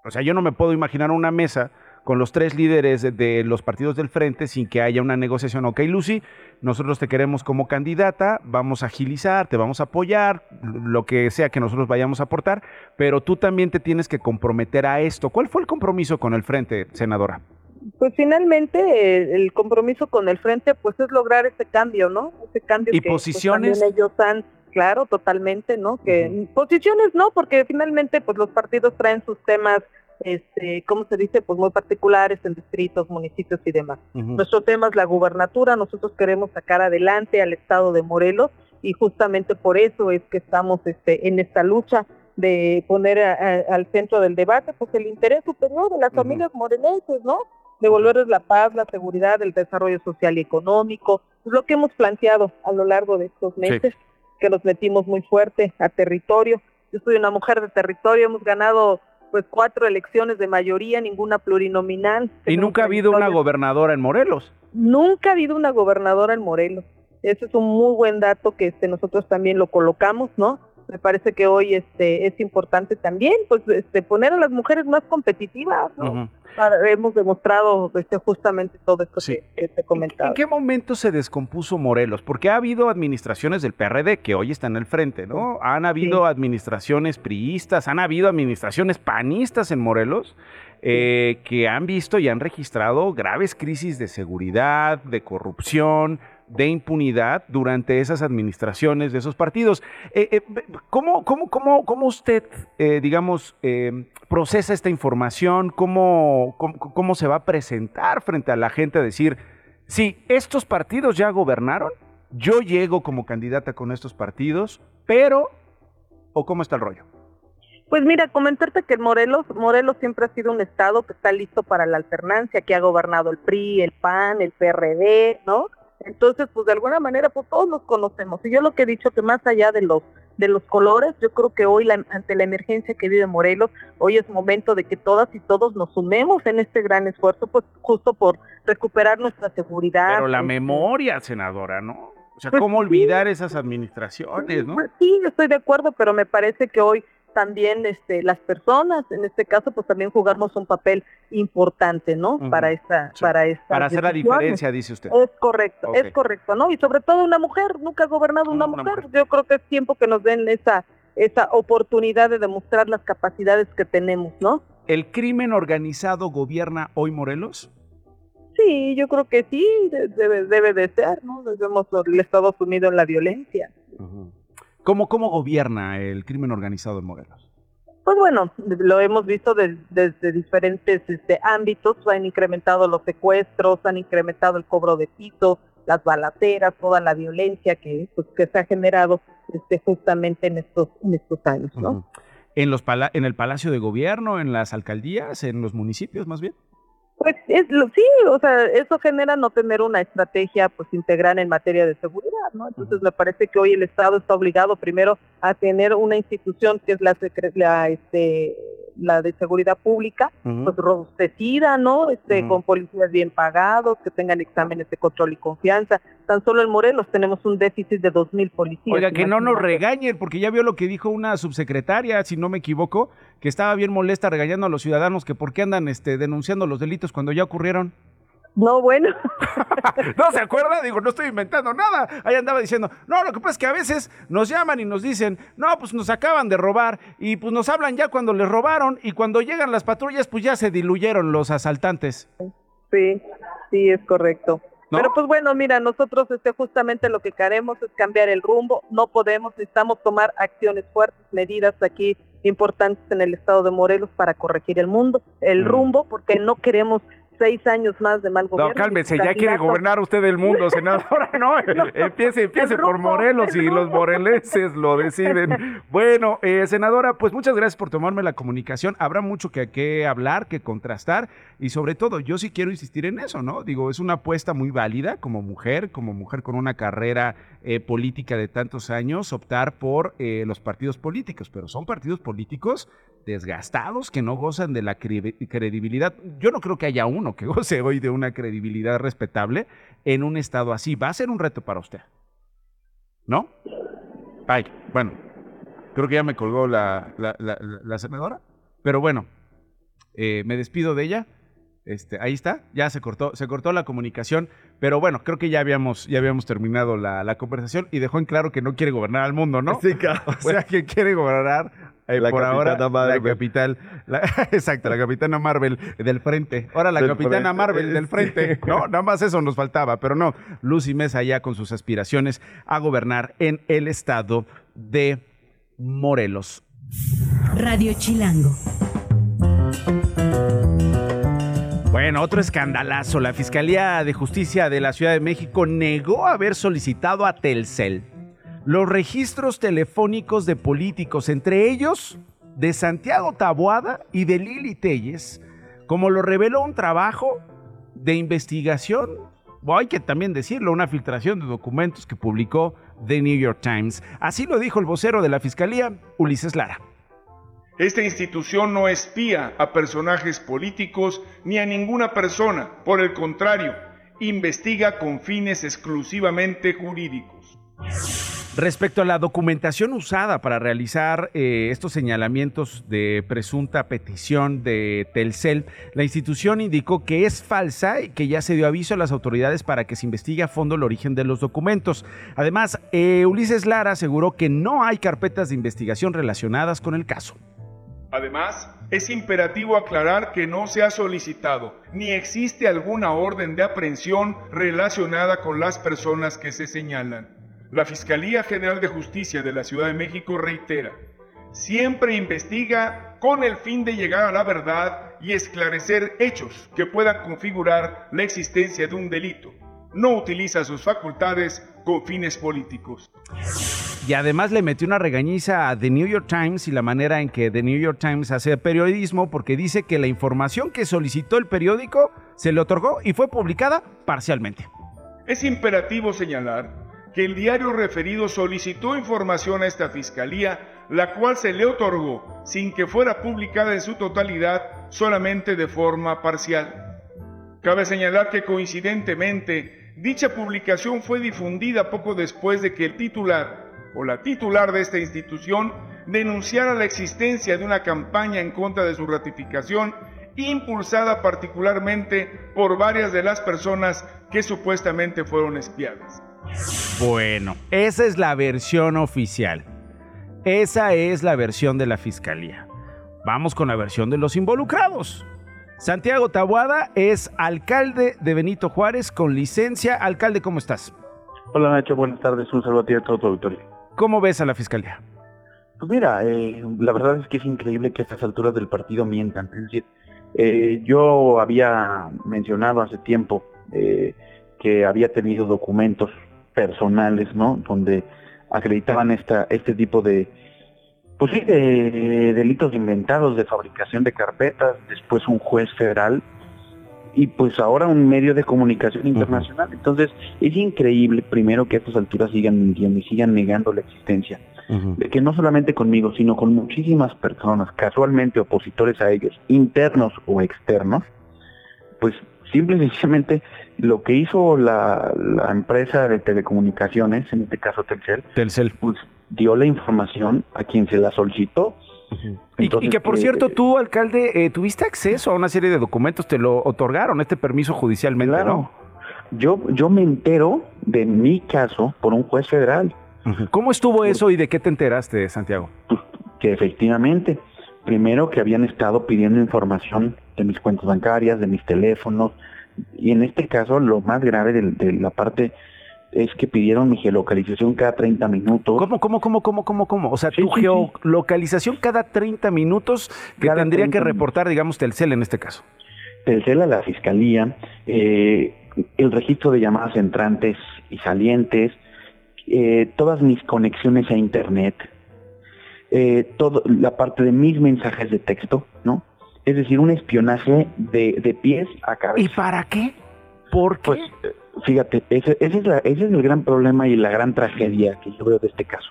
C: o sea, yo no me puedo imaginar una mesa con los tres líderes de, los partidos del frente sin que haya una negociación. Ok, Lucy, nosotros te queremos como candidata, vamos a agilizar, te vamos a apoyar, lo que sea que nosotros vayamos a aportar, pero tú también te tienes que comprometer a esto. ¿Cuál fue el compromiso con el frente, senadora?
N: Pues finalmente eh, el compromiso con el frente pues es lograr ese cambio, ¿no? Ese cambio
C: ¿Y
N: que pues,
C: posiciones?
N: también ellos han, claro, totalmente, ¿no? Que posiciones no, porque finalmente pues los partidos traen sus temas este, ¿cómo se dice? Pues muy particulares en distritos, municipios y demás. Nuestro tema es la gubernatura, nosotros queremos sacar adelante al estado de Morelos y justamente por eso es que estamos este, en esta lucha de poner a- a- al centro del debate pues el interés superior de las familias morelenses, ¿no? Devolverles la paz, la seguridad, el desarrollo social y económico, pues, lo que hemos planteado a lo largo de estos meses, que nos metimos muy fuerte a territorio. Yo soy una mujer de territorio, hemos ganado pues cuatro elecciones de mayoría, ninguna plurinominal.
C: Y nunca ha habido una gobernadora en Morelos.
N: Nunca ha habido una gobernadora en Morelos. Ese es un muy buen dato que este, nosotros también lo colocamos, ¿no? Me parece que hoy este, es importante también pues, este, poner a las mujeres más competitivas, ¿no? Para- hemos demostrado este, justamente todo esto que, que te comentaba.
C: ¿En qué momento se descompuso Morelos? Porque ha habido administraciones del PRD que hoy están al frente, ¿no? Han habido administraciones priistas, han habido administraciones panistas en Morelos eh, que han visto y han registrado graves crisis de seguridad, de corrupción, de impunidad durante esas administraciones de esos partidos. Eh, eh, ¿cómo, cómo, cómo, cómo usted, eh, digamos, eh, procesa esta información? ¿Cómo, cómo, cómo se va a presentar frente a la gente a decir, sí, estos partidos ya gobernaron, yo llego como candidata con estos partidos, pero, ¿o cómo está el rollo?
N: Pues mira, comentarte que Morelos, Morelos siempre ha sido un estado que está listo para la alternancia, que ha gobernado el PRI, el PAN, el PRD, ¿no? Entonces, pues de alguna manera, pues todos los conocemos. Y yo lo que he dicho que más allá de los de los colores, yo creo que hoy ante la emergencia que vive Morelos, hoy es momento de que todas y todos nos sumemos en este gran esfuerzo, pues justo por recuperar nuestra seguridad.
C: Pero la
N: este,
C: memoria, senadora, ¿no? O sea,
N: Pues
C: ¿cómo
N: sí.
C: olvidar esas administraciones, no?
N: Pues sí, estoy de acuerdo, pero me parece que hoy también este, las personas, en este caso, pues también jugamos un papel importante, ¿no? Para esta,
C: sí.
N: para esta.
C: Para hacer la diferencia, dice usted.
N: Es correcto, es correcto, ¿no? Y sobre todo una mujer, nunca ha gobernado una,
C: Una
N: mujer. Yo creo que es tiempo que nos den esa, esa oportunidad de demostrar las capacidades que tenemos, ¿no?
C: ¿El crimen organizado gobierna hoy Morelos?
N: Sí, yo creo que sí, de- debe, debe de ser, ¿no? Vemos el Estado sumido en la violencia.
C: ¿Cómo, ¿Cómo gobierna el crimen organizado en Morelos?
N: Pues bueno, lo hemos visto de- desde diferentes este, ámbitos, han incrementado los secuestros, han incrementado el cobro de piso, las balaceras, toda la violencia que, pues, que se ha generado este, justamente en estos, en estos años, ¿no?
C: ¿En, los pala- ¿En el Palacio de Gobierno, en las alcaldías, en los municipios más bien?
N: Pues es lo, sí, o sea, eso genera no tener una estrategia pues integral en materia de seguridad, ¿no? Entonces me parece que hoy el Estado está obligado primero a tener una institución que es la la este la de seguridad pública, pues robustecida, ¿no? Este con policías bien pagados, que tengan exámenes de control y confianza. Tan solo en Morelos tenemos un déficit de dos mil policías.
C: Oiga, que no nos regañen, porque ya vio lo que dijo una subsecretaria, si no me equivoco, que estaba bien molesta regañando a los ciudadanos que por qué andan este, denunciando los delitos cuando ya ocurrieron.
N: No, bueno. [LAUGHS]
C: ¿No se acuerda? Digo, no estoy inventando nada. Ahí andaba diciendo, no, lo que pasa es que a veces nos llaman y nos dicen, no, pues nos acaban de robar y pues nos hablan ya cuando les robaron y cuando llegan las patrullas pues ya se diluyeron los asaltantes.
N: Sí, sí, es correcto.
C: ¿No?
N: Pero pues bueno, mira, nosotros este, justamente lo que queremos es cambiar el rumbo, no podemos, necesitamos tomar acciones fuertes, medidas aquí importantes en el estado de Morelos para corregir el mundo, el
C: Mm.
N: rumbo, porque no queremos seis años más de mal
C: No,
N: gobierno.
C: cálmese, ya quiere gobernar usted el mundo, senadora, ¿no? [LAUGHS] Empiece, empiece por Morelos y los morelenses lo deciden. [LAUGHS] Bueno, eh, senadora, pues muchas gracias por tomarme la comunicación. Habrá mucho que, que hablar, que contrastar y sobre todo yo sí quiero insistir en eso, ¿no? Digo, es una apuesta muy válida como mujer, como mujer con una carrera eh, política de tantos años, optar por eh, los partidos políticos, pero son partidos políticos desgastados que no gozan de la cre- credibilidad. Yo no creo que haya uno que [LAUGHS] goce hoy de una credibilidad respetable en un estado así. Va a ser un reto para usted. ¿No? Ay, bueno, creo que ya me colgó la, la- la- la- la senadora. Pero bueno, eh, me despido de ella. Este, ahí está, ya se cortó, se cortó la comunicación, pero bueno, creo que ya habíamos, ya habíamos terminado la, la conversación y dejó en claro que no quiere gobernar al mundo, ¿no?
K: Sí, claro. [LAUGHS]
C: O sea, que quiere gobernar eh,
K: La
C: por ahora la
K: Marvel.
C: capital, la- [LAUGHS] exacto, la capitana Marvel del frente. Ahora la
K: Del
C: capitana
K: frente,
C: Marvel del
K: sí.
C: frente, ¿no? Nada más eso nos faltaba, pero no. Lucy Mesa ya con sus aspiraciones a gobernar en el estado de Morelos.
A: Radio Chilango.
C: Bueno, otro escandalazo. La Fiscalía de Justicia de la Ciudad de México negó haber solicitado a Telcel los registros telefónicos de políticos, entre ellos de Santiago Taboada y de Lili Telles, como lo reveló un trabajo de investigación, o hay que también decirlo, una filtración de documentos que publicó The New York Times. Así lo dijo el vocero de la Fiscalía, Ulises Lara.
H: Esta institución no espía a personajes políticos ni a ninguna persona. Por el contrario, investiga con fines exclusivamente jurídicos.
C: Respecto a la documentación usada para realizar eh, estos señalamientos de presunta petición de Telcel, la institución indicó que es falsa y que ya se dio aviso a las autoridades para que se investigue a fondo el origen de los documentos. Además, eh, Ulises Lara aseguró que no hay carpetas de investigación relacionadas con el caso.
H: Además, es imperativo aclarar que no se ha solicitado ni existe alguna orden de aprehensión relacionada con las personas que se señalan. La Fiscalía General de Justicia de la Ciudad de México reitera, siempre investiga con el fin de llegar a la verdad y esclarecer hechos que puedan configurar la existencia de un delito. no utiliza sus facultades con fines políticos.
C: Y además le metió una regañiza a The New York Times y la manera en que The New York Times hace periodismo porque dice que la información que solicitó el periódico se le otorgó y fue publicada parcialmente.
H: Es imperativo señalar que el diario referido solicitó información a esta fiscalía, la cual se le otorgó sin que fuera publicada en su totalidad, solamente de forma parcial. Cabe señalar que coincidentemente, dicha publicación fue difundida poco después de que el titular o la titular de esta institución denunciara la existencia de una campaña en contra de su ratificación impulsada particularmente por varias de las personas que supuestamente fueron espiadas.
C: Bueno, esa es la versión oficial. Esa es la versión de la fiscalía. Vamos con la versión de los involucrados. Santiago Tabuada es alcalde de Benito Juárez con licencia. Alcalde, ¿cómo estás?
O: Hola Nacho, buenas tardes. Un saludo a ti y a todo tu auditorio.
C: ¿Cómo ves a la fiscalía?
O: Pues mira, eh, la verdad es que es increíble que a estas alturas del partido mientan. Es decir, eh, yo había mencionado hace tiempo eh, que había tenido documentos personales, ¿no? Donde acreditaban esta, este tipo de, pues sí, de delitos inventados de fabricación de carpetas, después un juez federal y pues ahora un medio de comunicación internacional. Entonces es increíble primero que a estas alturas sigan mintiendo y sigan negando la existencia de que no solamente conmigo, sino con muchísimas personas, casualmente opositores a ellos, internos o externos, pues simple y sencillamente lo que hizo la, la empresa de telecomunicaciones, en este caso Telcel,
C: Telcel.
O: pues dio la información a quien se la solicitó.
C: Y- que por
O: eh,
C: cierto, tú, alcalde, eh, tuviste acceso a una serie de documentos, te lo otorgaron este permiso judicialmente,
O: Claro. Yo, yo me entero de mi caso por un juez federal.
C: ¿no? ¿Cómo estuvo eso y de qué te enteraste, Santiago?
O: que efectivamente, primero que habían estado pidiendo información de mis cuentas bancarias, de mis teléfonos, y en este caso lo más grave de, de la parte es que pidieron mi geolocalización cada 30 minutos.
C: ¿Cómo, cómo, cómo, cómo, cómo, cómo? O sea, tu geolocalización cada 30 minutos que
O: Cada
C: tendría que
O: 30
C: reportar, digamos, Telcel en este caso.
O: Telcel a la fiscalía, eh, el registro de llamadas entrantes y salientes, eh, todas mis conexiones a internet, eh, todo, la parte de mis mensajes de texto, ¿no? Es decir, un espionaje de, de pies a cabeza.
C: ¿Y para qué? ¿Por qué?
O: Pues eh, fíjate, ese, ese es la- ese es el gran problema y la gran tragedia que yo veo de este caso.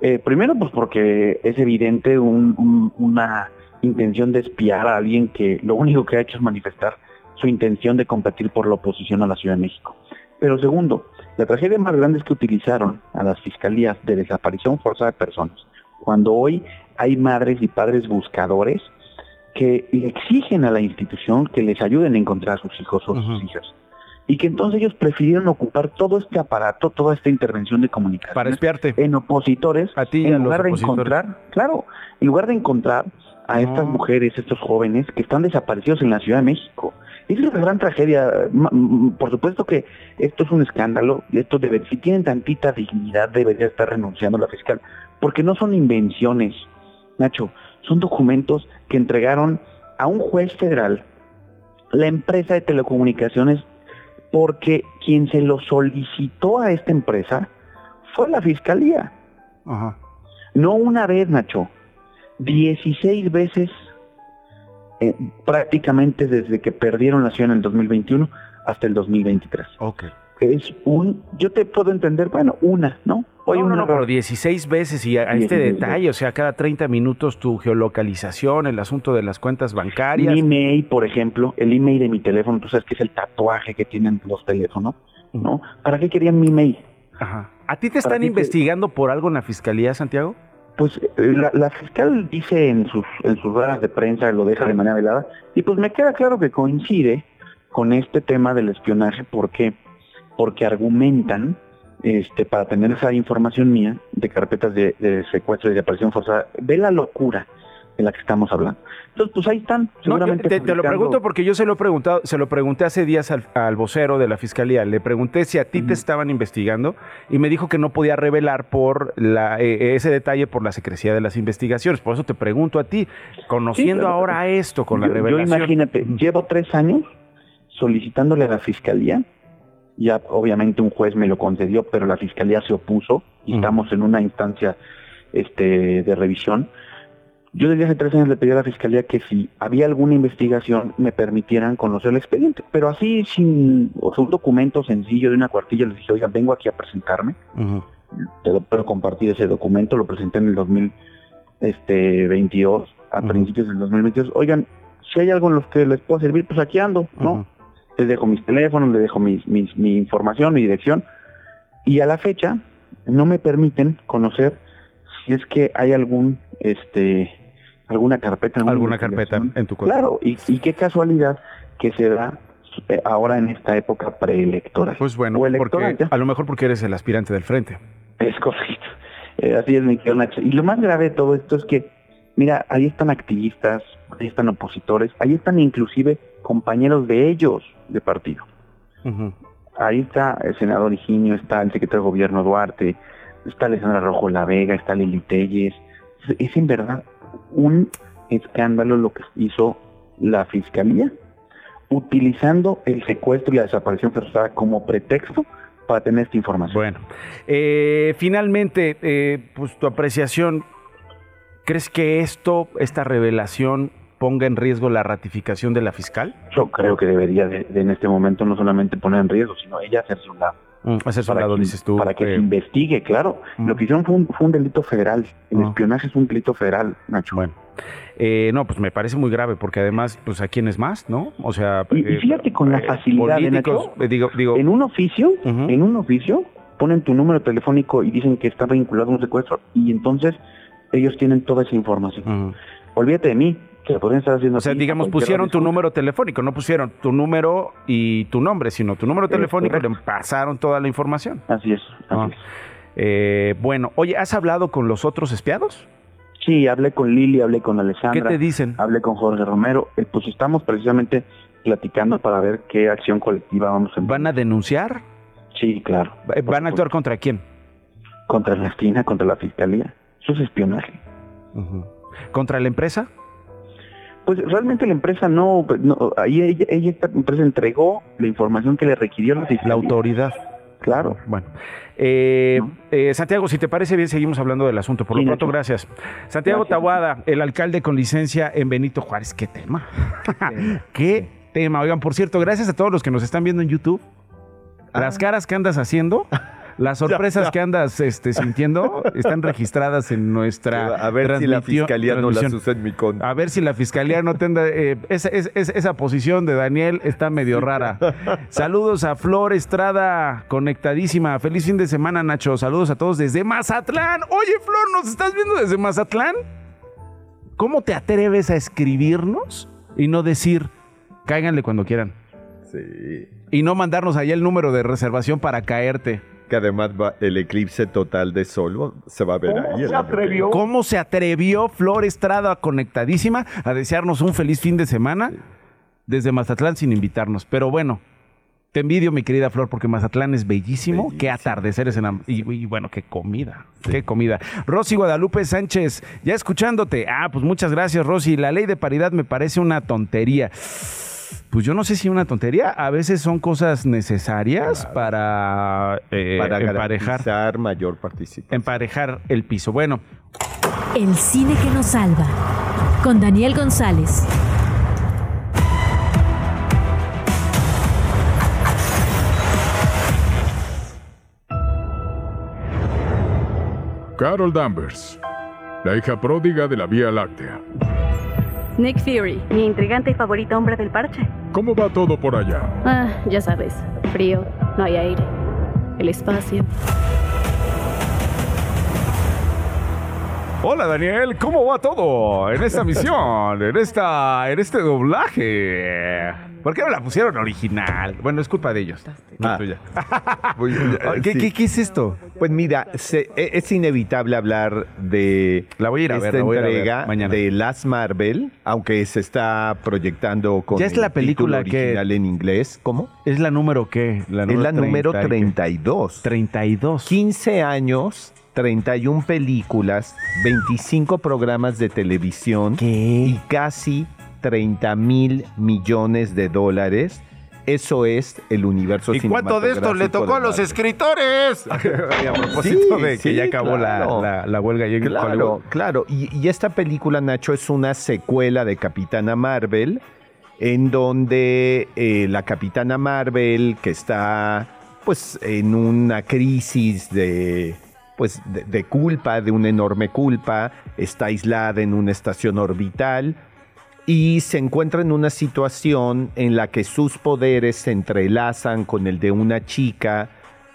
O: Eh, primero, pues porque es evidente un- un- una intención de espiar a alguien que lo único que ha hecho es manifestar su intención de competir por la oposición a la Ciudad de México. Pero segundo, la tragedia más grande es que utilizaron a las fiscalías de desaparición forzada de personas, cuando hoy hay madres y padres buscadores que le exigen a la institución que les ayuden a encontrar a sus hijos o sus hijas. Y que entonces ellos prefirieron ocupar todo este aparato, toda esta intervención de comunicación
C: Para espiarte.
O: en opositores,
C: A ti y
O: en
C: a los
O: lugar de encontrar, claro, en lugar de encontrar a estas mujeres, estos jóvenes que están desaparecidos en la Ciudad de México. Es la gran tragedia. Ma- m- Por supuesto que esto es un escándalo. Esto debe, si tienen tantita dignidad, debería estar renunciando la fiscal. Porque no son invenciones, Nacho. Son documentos que entregaron a un juez federal la empresa de telecomunicaciones porque quien se lo solicitó a esta empresa fue la fiscalía.
C: Ajá.
O: No una vez, Nacho. 16 veces eh, prácticamente desde que perdieron la ciudad en el 2021 hasta el 2023.
C: Ok.
O: Es un, yo te puedo entender, bueno, una, ¿no? Hoy
C: no,
O: un
C: no, pero 16 veces y a, a este
O: 16
C: detalle, o sea, cada 30 minutos tu geolocalización, el asunto de las cuentas bancarias.
O: Mi email, por ejemplo, el email de mi teléfono, tú sabes que es el tatuaje que tienen los teléfonos, ¿no? ¿Para qué querían mi email?
C: Ajá. ¿A ti te
O: ¿Para
C: están
O: te-
C: investigando por algo en la fiscalía, Santiago?
O: Pues eh, la, la fiscal dice en sus, en sus ruedas de prensa, lo deja de manera velada, y pues me queda claro que coincide con este tema del espionaje, ¿por qué? Porque argumentan, este, para tener esa información mía de carpetas de, de secuestro y de aparición forzada, ve la locura de la que estamos hablando. Entonces, pues ahí están,
C: No,
O: seguramente
C: te, te lo pregunto porque yo se lo he preguntado, se lo pregunté hace días al, al vocero de la fiscalía. Le pregunté si a ti te estaban investigando y me dijo que no podía revelar por la, eh, ese detalle por la secrecía de las investigaciones. Por eso te pregunto a ti, conociendo ahora esto con la
O: yo, yo
C: revelación.
O: imagínate, llevo tres años solicitándole a la fiscalía Ya obviamente un juez me lo concedió, pero la fiscalía se opuso y estamos en una instancia este, de revisión. Yo desde hace tres años le pedí a la fiscalía que si había alguna investigación me permitieran conocer el expediente, pero así sin o sea, un documento sencillo de una cuartilla les dije, oigan, vengo aquí a presentarme, te lo puedo compartir ese documento, lo presenté en el 2022, a principios del 2022, oigan, si hay algo en los que les puedo servir, pues aquí ando, ¿no? Les dejo mis teléfonos, les dejo mis, mis, mi información, mi dirección, y a la fecha no me permiten conocer si es que hay algún, este, alguna carpeta.
C: Alguna carpeta en tu cuenta.
O: Claro, y, y qué casualidad que se da eh, ahora en esta época preelectoral.
C: Pues bueno, porque, a lo mejor porque eres el aspirante del frente.
O: Es correcto. Eh, así es, mi querido Nacho. Y lo más grave de todo esto es que, mira, ahí están activistas, ahí están opositores, ahí están inclusive compañeros de ellos de partido. Ahí está el senador Higinio, está el secretario de gobierno Duarte, está Alessandra Rojo La Vega, está Lili Telles. Es, es en verdad un escándalo lo que hizo la fiscalía, utilizando el secuestro y la desaparición forzada como pretexto para tener esta información.
C: Bueno, eh, finalmente, eh, pues tu apreciación, ¿crees que esto, esta revelación, ponga en riesgo la ratificación de la fiscal?
O: Yo creo que debería de, de en este momento no solamente poner en riesgo, sino ella hacerse un lado.
C: Mm, hacerse un lado,
O: que,
C: dices tú.
O: Para que
C: eh,
O: se investigue, claro. Lo que hicieron fue un, fue un delito federal. El espionaje es un delito federal, Nacho.
C: Bueno. Eh, no, pues me parece muy grave porque además, pues a quién es más, ¿no? O sea,
O: Y, y
C: eh,
O: fíjate con la facilidad de Nacho,
C: digo, digo,
O: en un oficio, en un oficio, ponen tu número telefónico y dicen que está vinculado a un secuestro y entonces ellos tienen toda esa información. Olvídate de mí, que lo podrían estar haciendo
C: o sea, digamos, pusieron tu número telefónico, no pusieron tu número y tu nombre, sino tu número
O: Es
C: telefónico le pasaron toda la información.
O: Así es, así
C: Ah. Eh, bueno, oye, ¿has hablado con los otros espiados?
O: Sí, hablé con Lili, hablé con Alessandra.
C: ¿Qué te dicen?
O: Hablé con Jorge Romero. Eh, pues estamos precisamente platicando para ver qué acción colectiva vamos a
C: ¿Van a denunciar?
O: Sí, claro.
C: Eh, ¿Van a actuar contra quién?
O: Contra la esquina, contra la fiscalía. Eso es espionaje.
C: ¿Contra la empresa?
O: Pues realmente la empresa no, no ahí ella, ella, esta empresa entregó la información que le requirió la.
C: La autoridad.
O: Claro.
C: Bueno. Eh, eh, Santiago, si te parece bien, seguimos hablando del asunto. Por lo pronto, gracias. Santiago
O: Gracias.
C: Tabuada, el alcalde con licencia en Benito Juárez. ¿Qué tema? [LAUGHS] ¿Qué tema? Oigan, por cierto, gracias a todos los que nos están viendo en YouTube.
O: Ah.
C: Las caras que andas haciendo, las sorpresas que andas este, sintiendo, están registradas en nuestra.
K: A ver si la fiscalía no las usa en mi contra.
C: A ver si la fiscalía no tenda. eh, esa, es- es- esa posición de Daniel está medio rara. Saludos a Flor Estrada, conectadísima. Feliz fin de semana, Nacho. Saludos a todos desde Mazatlán. Oye, Flor, ¿nos estás viendo desde Mazatlán? ¿Cómo te atreves a escribirnos y no decir, cáiganle cuando quieran?
K: Sí.
C: Y no mandarnos allá el número de reservación para caerte.
K: Que además va el eclipse total de sol se va a ver ahí. año que viene.
C: ¿Cómo se atrevió Flor Estrada, conectadísima, a desearnos un feliz fin de semana desde Mazatlán sin invitarnos? Pero bueno, te envidio, mi querida Flor, porque Mazatlán es bellísimo. Qué atardeceres en y bueno, qué comida. Qué comida. Rosy Guadalupe Sánchez, ya escuchándote. Ah, pues muchas gracias, Rosy. La ley de paridad me parece una tontería. Pues yo no sé si una tontería. A veces son cosas necesarias para, eh,
K: Para
C: emparejar,
K: mayor participación.
C: emparejar el piso. Bueno,
A: El cine que nos salva. Con Daniel González.
H: Carol Danvers, la hija pródiga de la Vía Láctea.
P: Nick Fury, mi intrigante y favorito hombre del parche.
H: ¿Cómo va todo por allá?
P: Ah, ya sabes, frío, no hay aire, el espacio.
C: Hola Daniel, ¿cómo va todo en esta misión, en esta, en este doblaje? ¿Por qué no la pusieron original? Bueno, es culpa de ellos. no
K: Ah.
C: tuya. [LAUGHS] ¿Qué,
K: sí.
C: qué- qué es esto?
K: Pues mira, se- e- es inevitable hablar de
C: La voy a ir a
K: esta
C: ver, la voy a ir a ver
K: entrega de Last Marvel, aunque se está proyectando con
C: Ya es
K: el
C: la película
K: título
C: que-
K: original en inglés. ¿Cómo?
C: ¿Es la número qué?
K: es la número
C: 30 y qué.
K: 32.
C: 32.
K: 15 años, 31 películas, 25 programas de televisión y casi 30 mil millones de dólares Eso es el universo
C: ¿Y cuánto de esto le tocó a los escritores? [LAUGHS] a propósito
K: Sí,
C: de que
K: sí,
C: ya acabó la-
K: claro.
C: la, la huelga. en
K: Claro, claro. Y, y esta película, Nacho, es una secuela de Capitana Marvel, en donde eh, la Capitana Marvel, que está pues en una crisis de pues de, de culpa, de una enorme culpa, está aislada en una estación orbital y se encuentra en una situación en la que sus poderes se entrelazan con el de una chica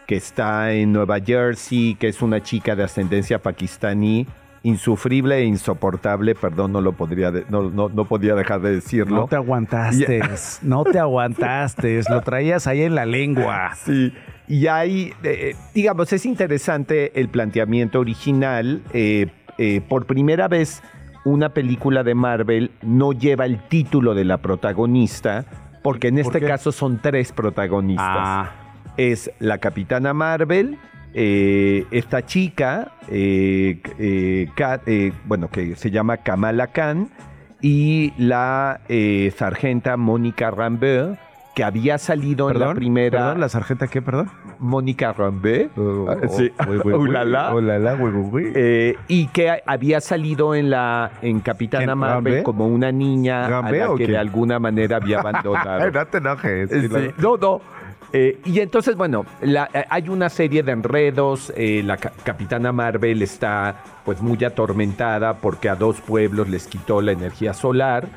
K: que está en Nueva Jersey, que es una chica de ascendencia pakistaní, insufrible e insoportable, perdón, no lo podría, de- no, no, no podía dejar de decirlo.
C: No te aguantaste, [LAUGHS] no te aguantaste, lo traías ahí en la lengua.
K: Sí. Y hay, eh, digamos, es interesante el planteamiento original. eh, eh, por primera vez, una película de Marvel no lleva el título de la protagonista, porque en este caso son tres protagonistas.
C: Ah.
K: Es la Capitana Marvel, eh, esta chica, eh, eh, bueno, que se llama Kamala Khan, y la sargenta Mónica Rambeau, que había salido en la primera.
C: ¿Perdón? ¿La sargenta qué, perdón?
K: Mónica sí. Ulala.
C: Ulala.
K: Eh, y que había salido en la en Capitana. Marvel como una niña a
C: ¿Rambe
K: la que de alguna manera había abandonado. [LAUGHS]
C: no te enojes.
K: Eh, sí, no, no. Eh, y entonces, bueno, la- eh, hay una serie de enredos. eh, la ca- Capitana Marvel está pues muy atormentada porque a dos pueblos les quitó la energía solar.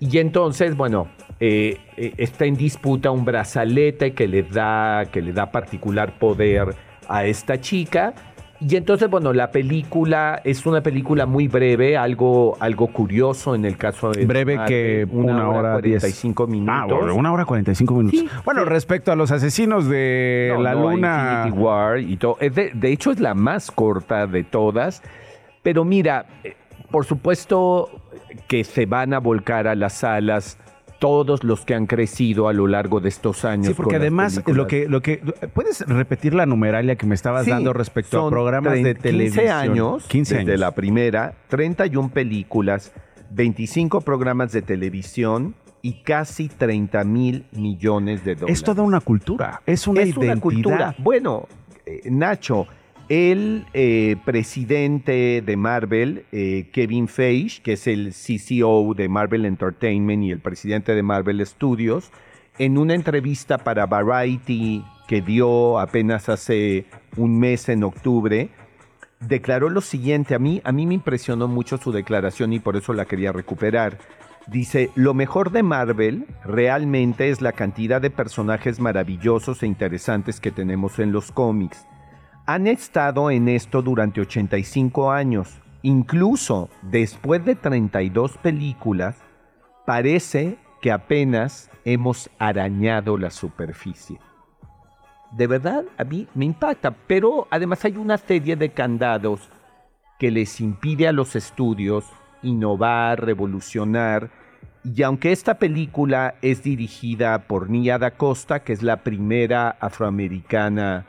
K: Y entonces, bueno, eh, eh, está en disputa un brazalete que le da, que le da particular poder a esta chica. Y entonces, bueno, la película es una película muy breve, algo, algo curioso en el caso de...
C: Breve que una, hora, diez.
K: 45 minutos.
C: Ah, bueno, una hora 45 minutos. bueno, respecto a los asesinos de
K: No,
C: la
K: no,
C: luna.
K: Infinity War y todo. De, de hecho, es la más corta de todas. Pero mira, eh, por supuesto que se van a volcar a las salas todos los que han crecido a lo largo de estos años.
C: Sí, porque además lo
K: películas.
C: que, lo que puedes repetir la numeralia que me estabas
K: Sí,
C: dando respecto a programas de
K: 30
C: televisión.
K: 15 años,
C: 15
K: desde
C: años.
K: la primera, 31 películas, 25 programas de televisión y casi 30 mil millones de dólares.
C: Es toda una cultura, es una
K: es
C: identidad.
K: una cultura. Bueno, eh, Nacho, el eh, presidente de Marvel, eh, Kevin Feige, que es el CCO de Marvel Entertainment y el presidente de Marvel Studios, en una entrevista para Variety que dio apenas hace un mes en octubre, declaró lo siguiente. A mí, a mí me impresionó mucho su declaración y por eso la quería recuperar. Dice, lo mejor de Marvel realmente es la cantidad de personajes maravillosos e interesantes que tenemos en los cómics. Han estado en esto durante 85 años. Incluso después de 32 películas, parece que apenas hemos arañado la superficie. De verdad, a mí me impacta, pero además hay una serie de candados que les impide a los estudios innovar, revolucionar. Y aunque esta película es dirigida por Nia Da Costa, que es la primera afroamericana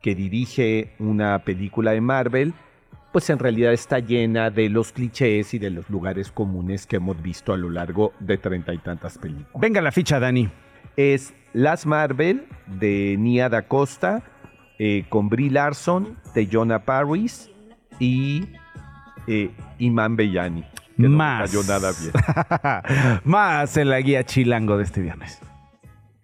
K: que dirige una película de Marvel, pues en realidad está llena de los clichés y de los lugares comunes que hemos visto a lo largo de treinta y tantas películas.
C: Venga la ficha, Dani.
K: Es Las Marvel de Nia Da Costa, eh, con Brie Larson, de Jonah Paris y eh, Iman Bellani. Que
C: Más.
K: no me cayó nada bien. [LAUGHS]
C: Más en la guía chilango de este viernes.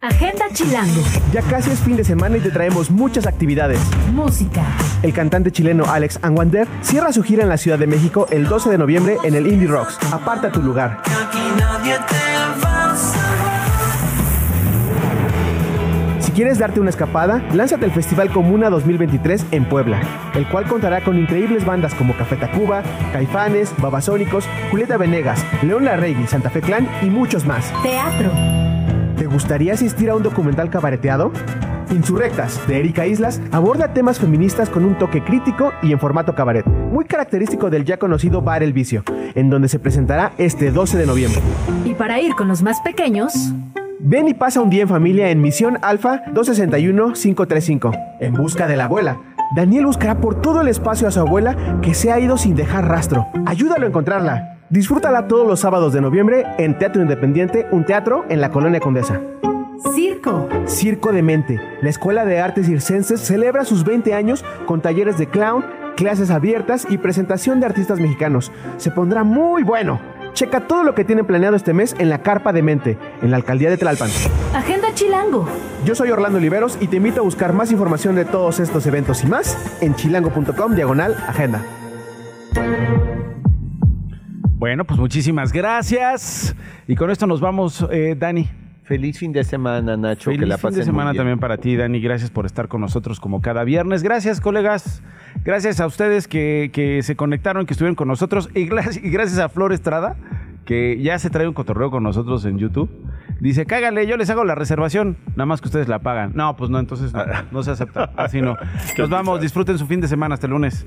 A: Agenda Chilango.
Q: Ya casi es fin de semana y te traemos muchas actividades.
A: Música.
Q: El cantante chileno Alex Anwander cierra su gira en la Ciudad de México el 12 de noviembre en el Indie Rocks. Aparta tu lugar. Si quieres darte una escapada, lánzate al Festival Comuna 2023 en Puebla, el cual contará con increíbles bandas como Café Tacuba, Caifanes, Babasónicos, Julieta Venegas, León Larregui, Santa Fe Clan y muchos más.
A: Teatro.
Q: ¿Te gustaría asistir a un documental cabareteado? Insurrectas, de Erika Islas, aborda temas feministas con un toque crítico y en formato cabaret, muy característico del ya conocido Bar El Vicio, en donde se presentará este 12 de noviembre.
A: Y para ir con los más pequeños,
Q: Ven y pasa un día en familia en Misión Alfa 261-535, en busca de la abuela. Daniel buscará por todo el espacio a su abuela que se ha ido sin dejar rastro. Ayúdalo a encontrarla. Disfrútala todos los sábados de noviembre en Teatro Independiente, un teatro en la Colonia Condesa.
R: Circo.
Q: Circo de Mente. La Escuela de Artes Circenses celebra sus 20 años con talleres de clown, clases abiertas y presentación de artistas mexicanos. Se pondrá muy bueno. Checa todo lo que tienen planeado este mes en la Carpa de Mente, en la alcaldía de Tlalpan.
R: Agenda Chilango.
Q: Yo soy Orlando Oliveros y te invito a buscar más información de todos estos eventos y más en chilango.com diagonal agenda.
C: Bueno, pues muchísimas gracias. Y con esto nos vamos, eh, Dani.
K: Feliz fin de semana, Nacho.
C: Feliz
K: que la
C: fin de semana también para ti, Dani. Gracias por estar con nosotros como cada viernes. Gracias, colegas. Gracias a ustedes que, que se conectaron, que estuvieron con nosotros. Y gracias a Flor Estrada, que ya se trae un cotorreo con nosotros en YouTube. Dice, cágale, yo les hago la reservación, nada más que ustedes la pagan. No, pues no, entonces no, no se acepta. Así no. [LAUGHS] Nos vamos, disfruten su fin de semana hasta el lunes.